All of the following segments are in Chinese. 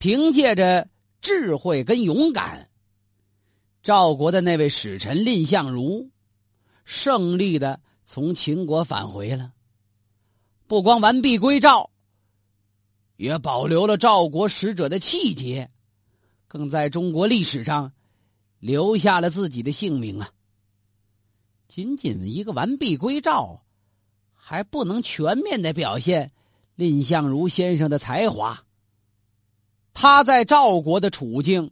凭借着智慧跟勇敢，赵国的那位使臣蔺相如胜利的从秦国返回了。不光完璧归赵，也保留了赵国使者的气节，更在中国历史上留下了自己的姓名啊！仅仅一个完璧归赵，还不能全面的表现蔺相如先生的才华。他在赵国的处境，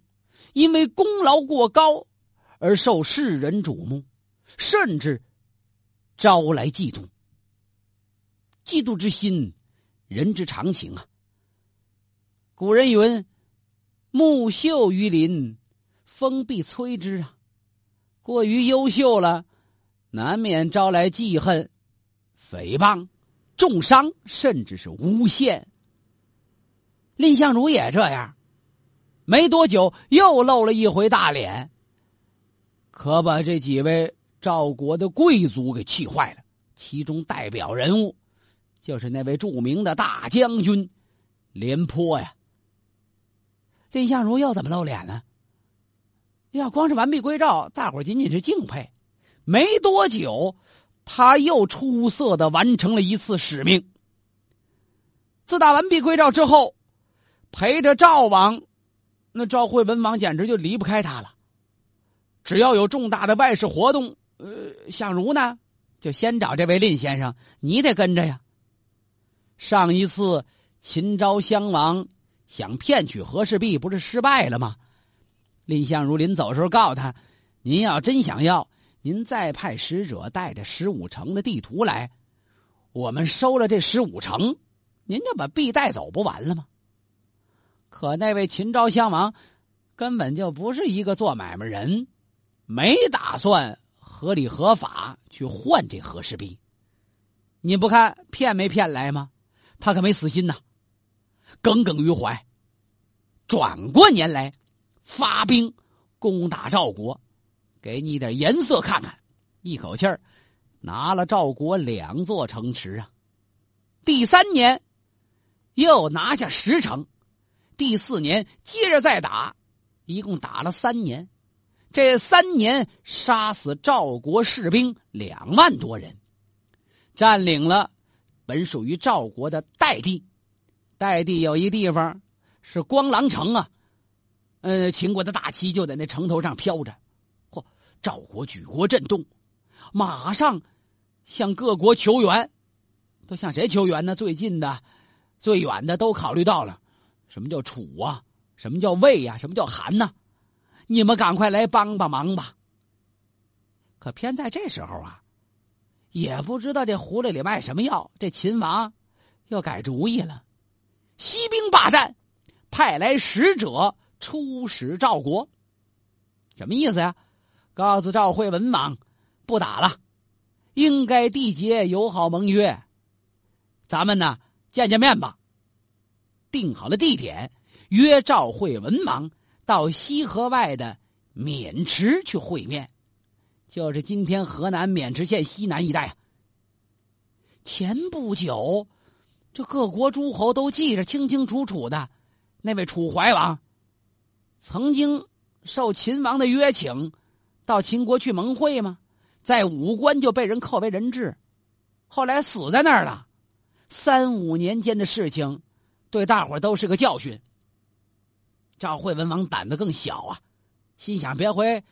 因为功劳过高而受世人瞩目，甚至招来嫉妒。嫉妒之心，人之常情啊。古人云：“木秀于林，风必摧之啊。”过于优秀了。难免招来记恨、诽谤、重伤，甚至是诬陷。蔺相如也这样，没多久又露了一回大脸，可把这几位赵国的贵族给气坏了。其中代表人物就是那位著名的大将军廉颇呀。蔺相如又怎么露脸了？要光是完璧归赵，大伙仅仅是敬佩。没多久，他又出色的完成了一次使命。自打完璧归赵之后，陪着赵王，那赵惠文王简直就离不开他了。只要有重大的外事活动，呃，相如呢，就先找这位蔺先生，你得跟着呀。上一次秦昭襄王想骗取和氏璧，不是失败了吗？蔺相如临走时候告诉他：“您要真想要。”您再派使者带着十五城的地图来，我们收了这十五城，您就把币带走不完了吗？可那位秦昭襄王根本就不是一个做买卖人，没打算合理合法去换这和氏璧。你不看骗没骗来吗？他可没死心呐，耿耿于怀。转过年来，发兵攻打赵国。给你点颜色看看，一口气儿拿了赵国两座城池啊！第三年又拿下十城，第四年接着再打，一共打了三年。这三年杀死赵国士兵两万多人，占领了本属于赵国的代地。代地有一地方是光狼城啊，呃，秦国的大旗就在那城头上飘着。嚯赵国举国震动，马上向各国求援，都向谁求援呢？最近的、最远的都考虑到了。什么叫楚啊？什么叫魏呀？什么叫韩呢？你们赶快来帮帮忙吧！可偏在这时候啊，也不知道这葫芦里卖什么药，这秦王又改主意了，息兵霸占，派来使者出使赵国，什么意思呀？告诉赵惠文王，不打了，应该缔结友好盟约。咱们呢见见面吧。定好了地点，约赵惠文王到西河外的渑池去会面，就是今天河南渑池县西南一带。前不久，这各国诸侯都记着清清楚楚的，那位楚怀王曾经受秦王的约请。到秦国去盟会吗？在武关就被人扣为人质，后来死在那儿了。三五年间的事情，对大伙都是个教训。赵惠文王胆子更小啊，心想别回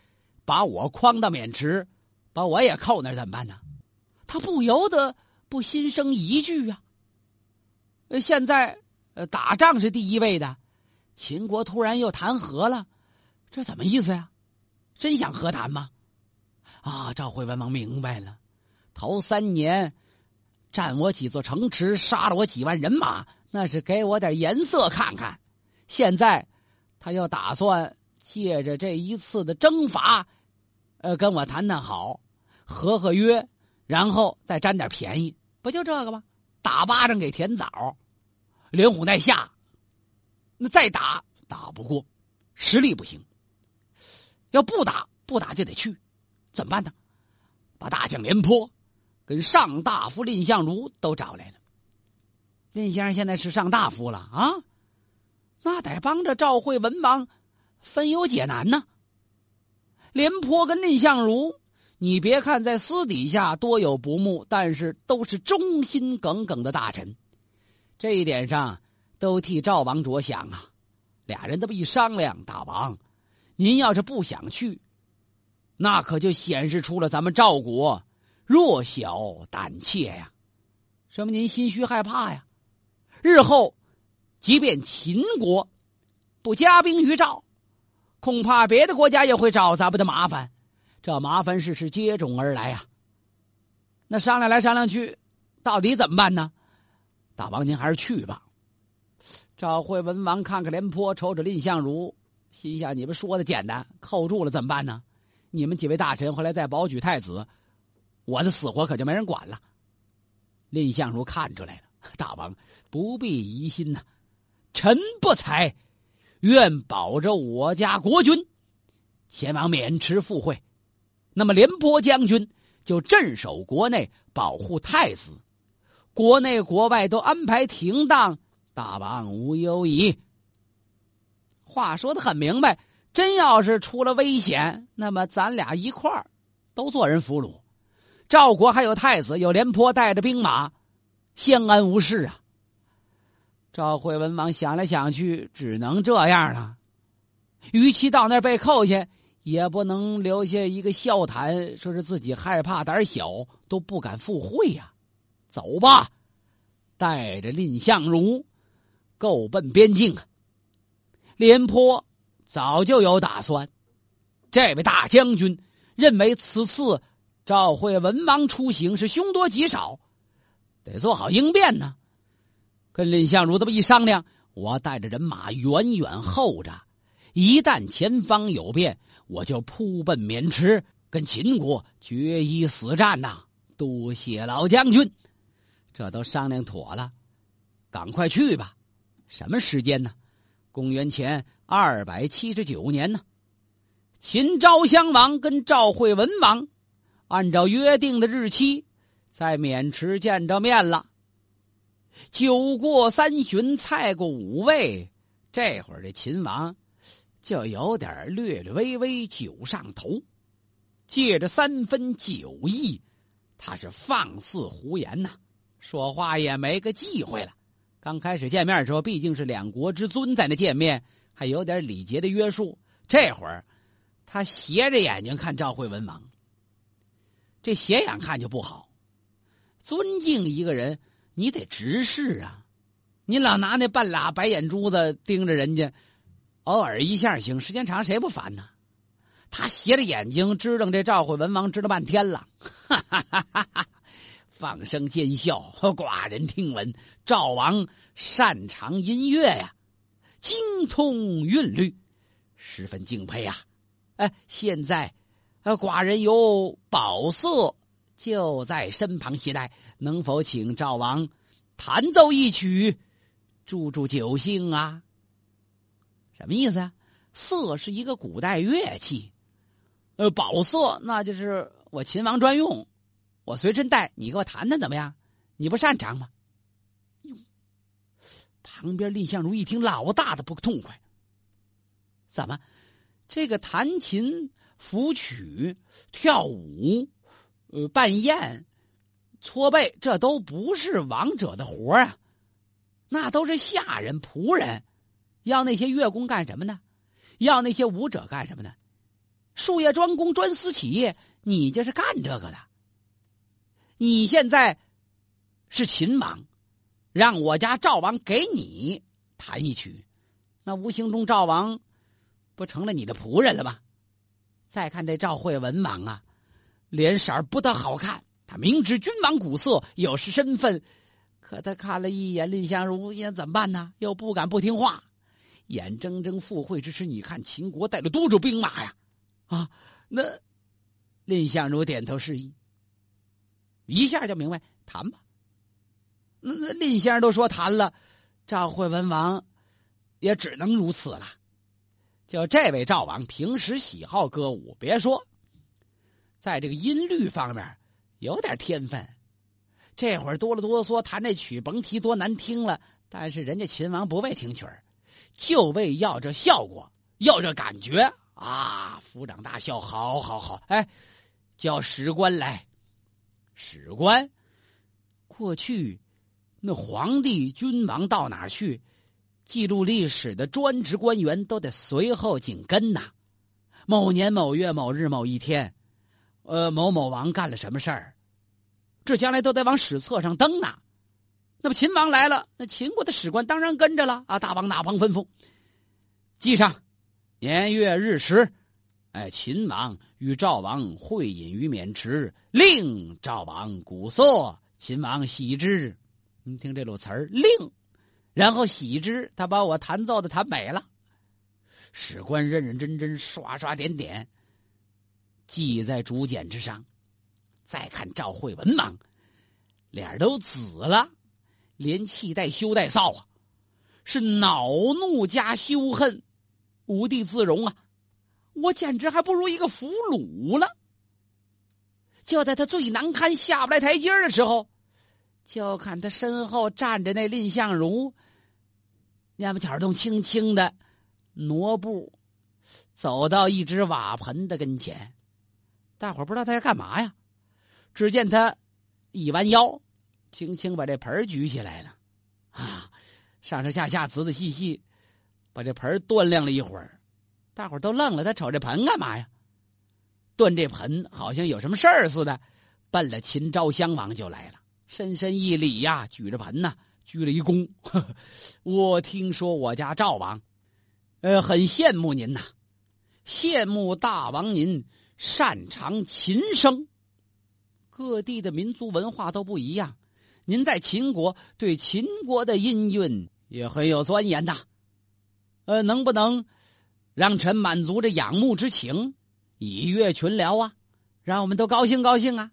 把我诓到渑池，把我也扣那儿怎么办呢？他不由得不心生疑惧啊。现在呃打仗是第一位的，秦国突然又谈和了，这怎么意思呀？真想和谈吗？啊！赵惠文王明白了，头三年占我几座城池，杀了我几万人马，那是给我点颜色看看。现在他又打算借着这一次的征伐，呃，跟我谈谈好，合合约，然后再占点便宜，不就这个吗？打巴掌给甜枣，连虎带下。那再打打不过，实力不行。要不打不打就得去，怎么办呢？把大将廉颇跟上大夫蔺相如都找来了。蔺先生现在是上大夫了啊，那得帮着赵惠文王分忧解难呢。廉颇跟蔺相如，你别看在私底下多有不睦，但是都是忠心耿耿的大臣，这一点上都替赵王着想啊。俩人这么一商量，大王，您要是不想去，那可就显示出了咱们赵国弱小胆怯呀。说明您心虚害怕呀。日后，即便秦国不加兵于赵，恐怕别的国家也会找咱们的麻烦。这麻烦事是接踵而来呀。那商量来商量去，到底怎么办呢？大王，您还是去吧。赵惠文王看看廉颇，瞅瞅蔺相如，心想：你们说的简单，扣住了怎么办呢？你们几位大臣回来再保举太子，我的死活可就没人管了。蔺相如看出来了，大王不必疑心呐，臣不才，愿保着我家国君前往渑池赴会。那么廉颇将军就镇守国内，保护太子，国内国外都安排停当。大王无忧矣。话说的很明白，真要是出了危险，那么咱俩一块儿都做人俘虏。赵国还有太子，有廉颇带着兵马，相安无事啊。赵惠文王想来想去，只能这样了。与其到那儿被扣下，也不能留下一个笑谈，说是自己害怕胆小都不敢赴会呀。走吧，带着蔺相如。够奔边境啊！廉颇早就有打算。这位大将军认为此次赵惠文王出行是凶多吉少，得做好应变呢。跟蔺相如这么一商量，我带着人马远远候着，一旦前方有变，我就扑奔渑池，跟秦国决一死战呐！多谢老将军，这都商量妥了，赶快去吧。什么时间呢？公元前二百七十九年呢。秦昭襄王跟赵惠文王按照约定的日期，在渑池见着面了。酒过三巡，菜过五味，这会儿这秦王就有点略略微微酒上头，借着三分酒意，他是放肆胡言呐，说话也没个忌讳了。刚开始见面的时候，毕竟是两国之尊在那见面，还有点礼节的约束。这会儿，他斜着眼睛看赵惠文王，这斜眼看就不好。尊敬一个人，你得直视啊！你老拿那半拉白眼珠子盯着人家，偶尔一下行，时间长谁不烦呢？他斜着眼睛支棱这赵惠文王，支了半天了，哈哈哈哈哈！放声尖笑，寡人听闻赵王擅长音乐呀，精通韵律，十分敬佩啊！哎，现在，呃，寡人有宝色就在身旁携带，能否请赵王弹奏一曲，助助酒兴啊？什么意思啊？瑟是一个古代乐器，呃，宝瑟那就是我秦王专用。我随身带，你给我弹弹怎么样？你不擅长吗？哟，旁边蔺相如一听，老大的不痛快。怎么，这个弹琴、抚曲、跳舞、呃办宴、搓背，这都不是王者的活啊？那都是下人、仆人，要那些乐工干什么呢？要那些舞者干什么呢？术业专攻、专司其业，你就是干这个的。你现在是秦王，让我家赵王给你弹一曲，那无形中赵王不成了你的仆人了吗？再看这赵惠文王啊，脸色不大好看。他明知君王古色，有失身份，可他看了一眼蔺相如，也怎么办呢？又不敢不听话，眼睁睁赴会之时，你看秦国带了多少兵马呀？啊，那蔺相如点头示意。一下就明白，谈吧。那那蔺先生都说谈了，赵惠文王也只能如此了。就这位赵王，平时喜好歌舞，别说，在这个音律方面有点天分。这会儿哆了哆嗦弹那曲，甭提多难听了。但是人家秦王不为听曲儿，就为要这效果，要这感觉啊！府长大笑，好好好，哎，叫史官来。史官，过去那皇帝、君王到哪儿去，记录历史的专职官员都得随后紧跟呐。某年某月某日某一天，呃，某某王干了什么事儿，这将来都得往史册上登呢。那么秦王来了，那秦国的史官当然跟着了啊！大王哪旁吩咐，记上年月日时。哎，秦王与赵王会饮于渑池，令赵王鼓瑟，秦王喜之。你听这路词儿，令，然后喜之，他把我弹奏的弹美了。史官认认真真刷刷点点，系在竹简之上。再看赵惠文王，脸都紫了。连气带羞带臊啊，是恼怒加羞恨，无地自容啊！我简直还不如一个俘虏了。就在他最难堪下不来台阶的时候，就看他身后站着那蔺相如，蔫不巧动轻轻的挪步，走到一只瓦盆的跟前。大伙不知道他要干嘛呀？只见他一弯腰。轻轻把这盆举起来了，啊，上上下下仔仔细细把这盆端量了一会儿，大伙都愣了。他瞅这盆干嘛呀？端这盆好像有什么事儿似的，奔了秦昭襄王就来了，深深一礼呀，举着盆呐，鞠了一躬。我听说我家赵王，呃，很羡慕您呐，羡慕大王您擅长琴声。各地的民族文化都不一样。您在秦国对秦国的音韵也很有钻研呐，呃，能不能让臣满足这仰慕之情，以悦群聊啊？让我们都高兴高兴啊！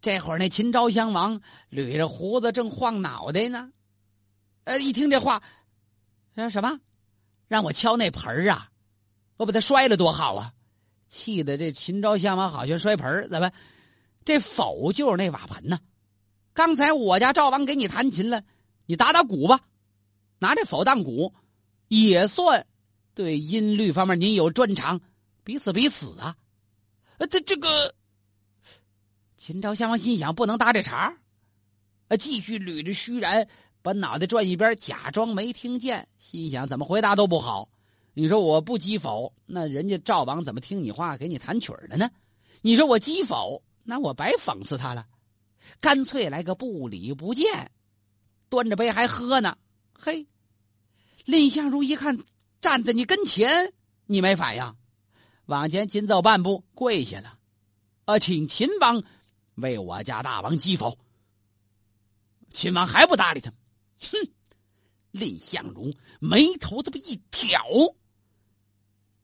这会儿那秦昭襄王捋着胡子正晃脑袋呢，呃，一听这话，说什么？让我敲那盆儿啊？我把它摔了多好啊！气得这秦昭襄王好像摔盆儿，怎么？这否就是那瓦盆呢？刚才我家赵王给你弹琴了，你打打鼓吧，拿这否当鼓，也算对音律方面您有专长，彼此彼此啊。呃，这这个秦昭襄王心想不能搭这茬啊，继续捋着须髯，把脑袋转一边，假装没听见，心想怎么回答都不好。你说我不击否，那人家赵王怎么听你话给你弹曲儿的呢？你说我击否，那我白讽刺他了。干脆来个不理不见，端着杯还喝呢。嘿，蔺相如一看站在你跟前，你没反应，往前紧走半步，跪下了。啊，请秦王为我家大王击否。秦王还不搭理他，哼！蔺相如眉头这么一挑，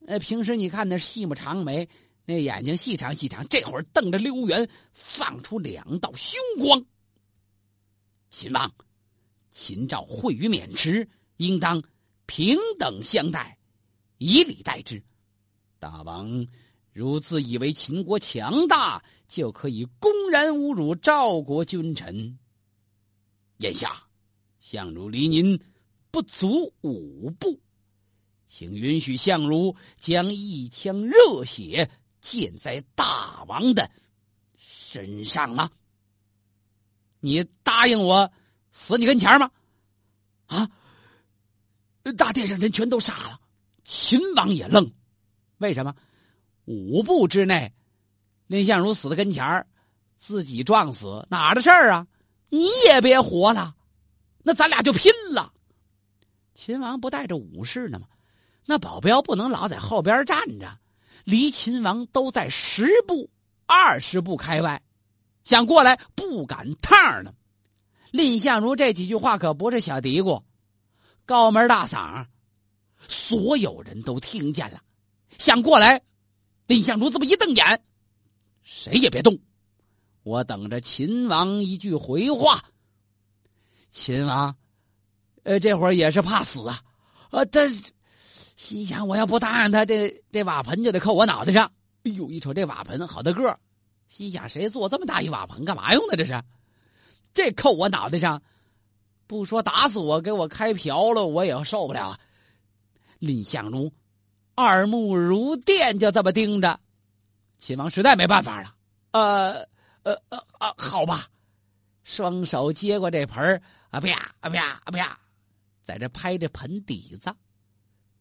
呃，平时你看那细目长眉。那眼睛细长细长，这会儿瞪着溜圆，放出两道凶光。秦王，秦赵会于渑池，应当平等相待，以礼待之。大王如自以为秦国强大，就可以公然侮辱赵国君臣。眼下，相如离您不足五步，请允许相如将一腔热血。溅在大王的身上吗？你答应我死你跟前吗？啊！大殿上人全都傻了，秦王也愣。为什么？五步之内，蔺相如死在跟前自己撞死哪的事儿啊？你也别活了，那咱俩就拼了。秦王不带着武士呢吗？那保镖不能老在后边站着。离秦王都在十步、二十步开外，想过来不赶趟呢。蔺相如这几句话可不是小嘀咕，高门大嗓，所有人都听见了。想过来，蔺相如这么一瞪眼，谁也别动，我等着秦王一句回话。秦王，呃，这会儿也是怕死啊，啊，他。心想：我要不答应他，这这瓦盆就得扣我脑袋上。哎呦，一瞅这瓦盆好大个心想：谁做这么大一瓦盆干嘛用的？这是，这扣我脑袋上，不说打死我，给我开瓢了，我也受不了。蔺相如二目如电，就这么盯着。秦王实在没办法了，呃呃呃啊，好吧，双手接过这盆啊啪啊啪啊啪，在这拍着盆底子。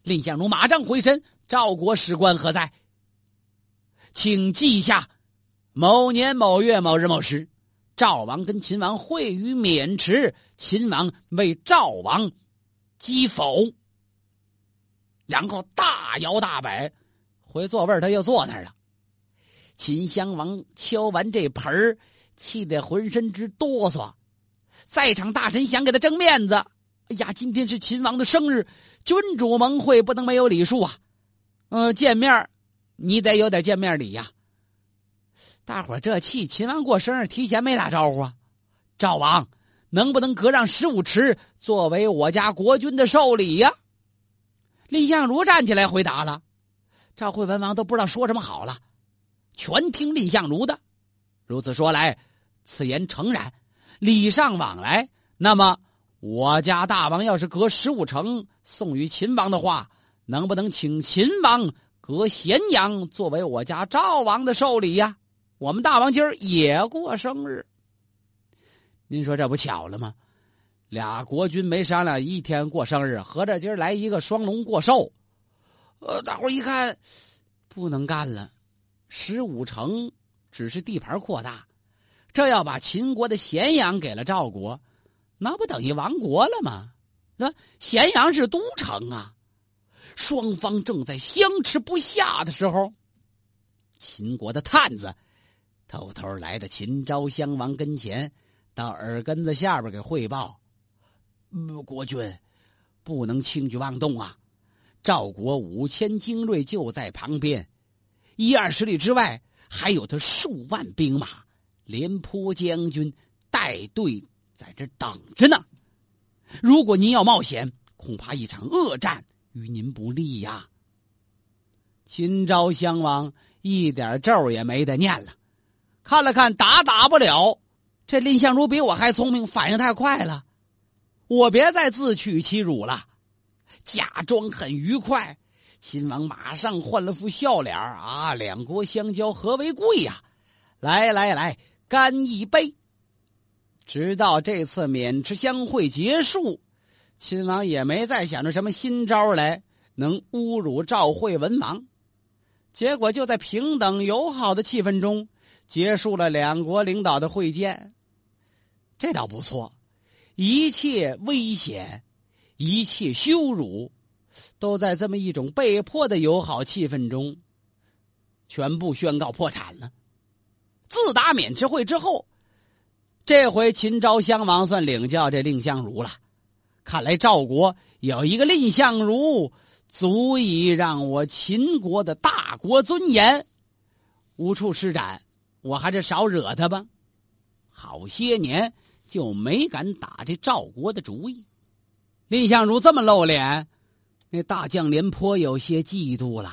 蔺相如马上回身：“赵国史官何在？请记下，某年某月某日某时。”赵王跟秦王会于渑池，秦王为赵王击否，然后大摇大摆回座位他又坐那儿了。秦襄王敲完这盆儿，气得浑身直哆嗦。在场大臣想给他争面子，哎呀，今天是秦王的生日，君主盟会不能没有礼数啊！嗯，见面你得有点见面礼呀。大伙这气，秦王过生日提前没打招呼啊！赵王能不能割让十五池作为我家国君的寿礼呀？蔺相如站起来回答了，赵惠文王都不知道说什么好了，全听蔺相如的。如此说来，此言诚然，礼尚往来。那么我家大王要是割十五城送与秦王的话，能不能请秦王割咸阳作为我家赵王的寿礼呀？我们大王今儿也过生日，您说这不巧了吗？俩国君没商量，一天过生日，合着今儿来一个双龙过寿。呃，大伙一看，不能干了。十五城只是地盘扩大，这要把秦国的咸阳给了赵国，那不等于亡国了吗？那咸阳是都城啊。双方正在相持不下的时候，秦国的探子。偷偷来到秦昭襄王跟前，到耳根子下边给汇报：“国君，不能轻举妄动啊！赵国五千精锐就在旁边，一二十里之外还有他数万兵马，廉颇将军带队在这等着呢。如果您要冒险，恐怕一场恶战与您不利呀。”秦昭襄王一点咒也没得念了。看了看，打打不了。这蔺相如比我还聪明，反应太快了。我别再自取其辱了，假装很愉快。秦王马上换了副笑脸啊！两国相交，何为贵呀？来来来，干一杯！直到这次渑池相会结束，秦王也没再想着什么新招来能侮辱赵惠文王。结果就在平等友好的气氛中。结束了两国领导的会见，这倒不错。一切危险，一切羞辱，都在这么一种被迫的友好气氛中，全部宣告破产了。自打渑池会之后，这回秦昭襄王算领教这蔺相如了。看来赵国有一个蔺相如，足以让我秦国的大国尊严无处施展。我还是少惹他吧，好些年就没敢打这赵国的主意。蔺相如这么露脸，那大将廉颇有些嫉妒了，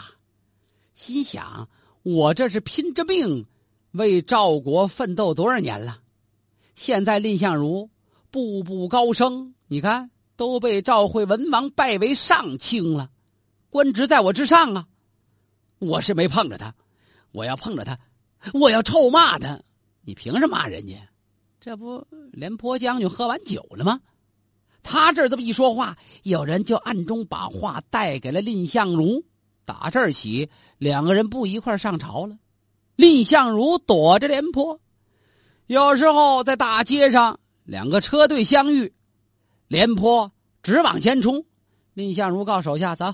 心想：我这是拼着命为赵国奋斗多少年了，现在蔺相如步步高升，你看都被赵惠文王拜为上卿了，官职在我之上啊！我是没碰着他，我要碰着他。我要臭骂他，你凭什么骂人家？这不廉颇将军喝完酒了吗？他这这么一说话，有人就暗中把话带给了蔺相如。打这儿起，两个人不一块上朝了。蔺相如躲着廉颇，有时候在大街上，两个车队相遇，廉颇直往前冲，蔺相如告手下走，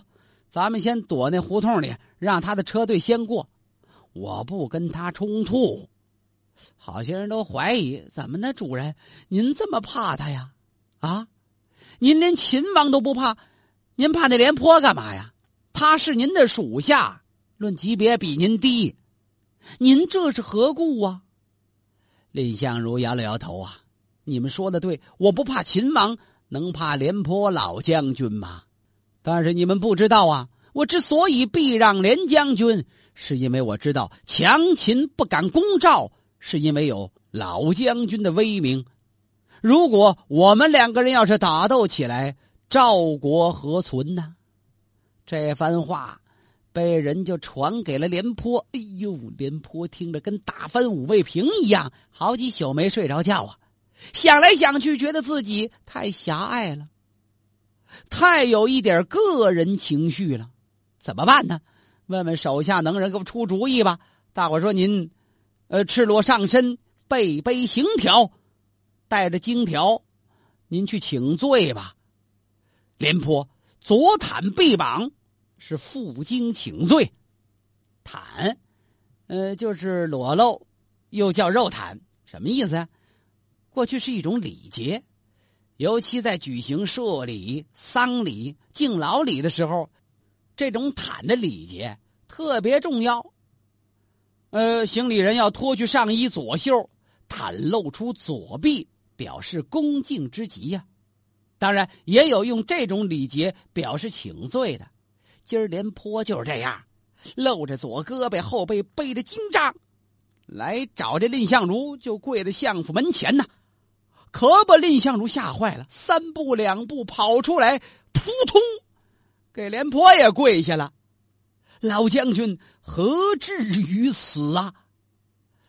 咱们先躲那胡同里，让他的车队先过。我不跟他冲突，好些人都怀疑，怎么呢？主人，您这么怕他呀？啊，您连秦王都不怕，您怕那廉颇干嘛呀？他是您的属下，论级别比您低，您这是何故啊？蔺相如摇了摇头啊，你们说的对，我不怕秦王，能怕廉颇老将军吗？但是你们不知道啊，我之所以避让廉将军。是因为我知道强秦不敢攻赵，是因为有老将军的威名。如果我们两个人要是打斗起来，赵国何存呢？这番话被人就传给了廉颇。哎呦，廉颇听着跟打翻五味瓶一样，好几宿没睡着觉啊！想来想去，觉得自己太狭隘了，太有一点个人情绪了，怎么办呢？问问手下能人，给我出主意吧！大伙说您，呃，赤裸上身，背背行条，带着荆条，您去请罪吧。廉颇左袒臂膀，是负荆请罪。袒，呃，就是裸露，又叫肉袒，什么意思啊？过去是一种礼节，尤其在举行社礼、丧礼、敬老礼的时候，这种袒的礼节特别重要。呃，行礼人要脱去上衣左袖，袒露出左臂，表示恭敬之极呀。当然，也有用这种礼节表示请罪的。今儿廉颇就是这样，露着左胳膊，后背背着荆杖，来找这蔺相如，就跪在相府门前呐。可把蔺相如吓坏了，三步两步跑出来，扑通，给廉颇也跪下了。老将军何至于此啊？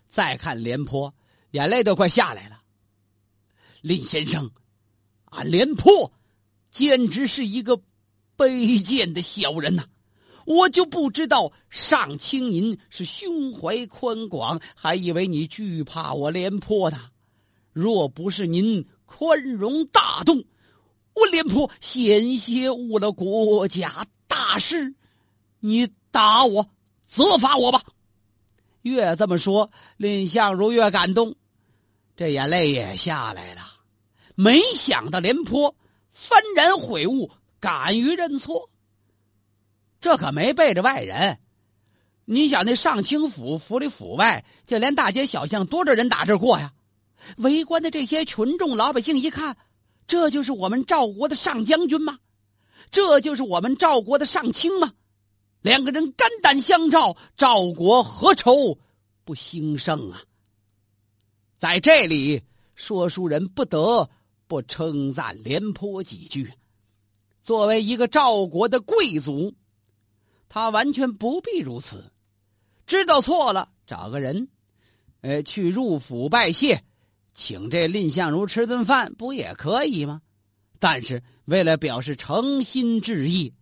再看廉颇，眼泪都快下来了。蔺先生，俺廉颇简直是一个卑贱的小人呐！我就不知道上卿您是胸怀宽广，还以为你惧怕我廉颇呢。若不是您宽容大度，我廉颇险些误了国家大事。你打我，责罚我吧。越这么说，蔺相如越感动，这眼泪也下来了。没想到廉颇幡然悔悟，敢于认错。这可没背着外人。你想，那上清府府里府外，就连大街小巷，多少人打这过呀？围观的这些群众老百姓一看，这就是我们赵国的上将军吗？这就是我们赵国的上卿吗？两个人肝胆相照，赵国何愁不兴盛啊？在这里，说书人不得不称赞廉颇几句。作为一个赵国的贵族，他完全不必如此。知道错了，找个人，呃，去入府拜谢。请这蔺相如吃顿饭不也可以吗？但是为了表示诚心致意，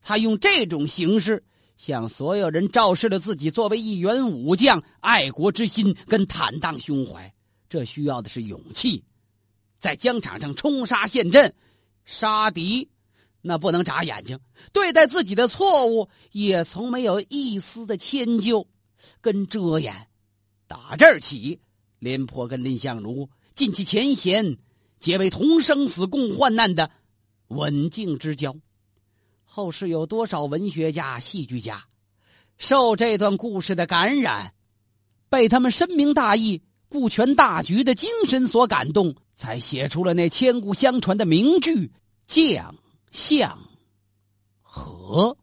他用这种形式向所有人昭示了自己作为一员武将爱国之心跟坦荡胸怀。这需要的是勇气，在疆场上冲杀陷阵，杀敌，那不能眨眼睛。对待自己的错误，也从没有一丝的迁就跟遮掩。打这儿起。廉颇跟蔺相如尽其前嫌，结为同生死共患难的刎颈之交。后世有多少文学家、戏剧家受这段故事的感染，被他们深明大义、顾全大局的精神所感动，才写出了那千古相传的名句《将向和》。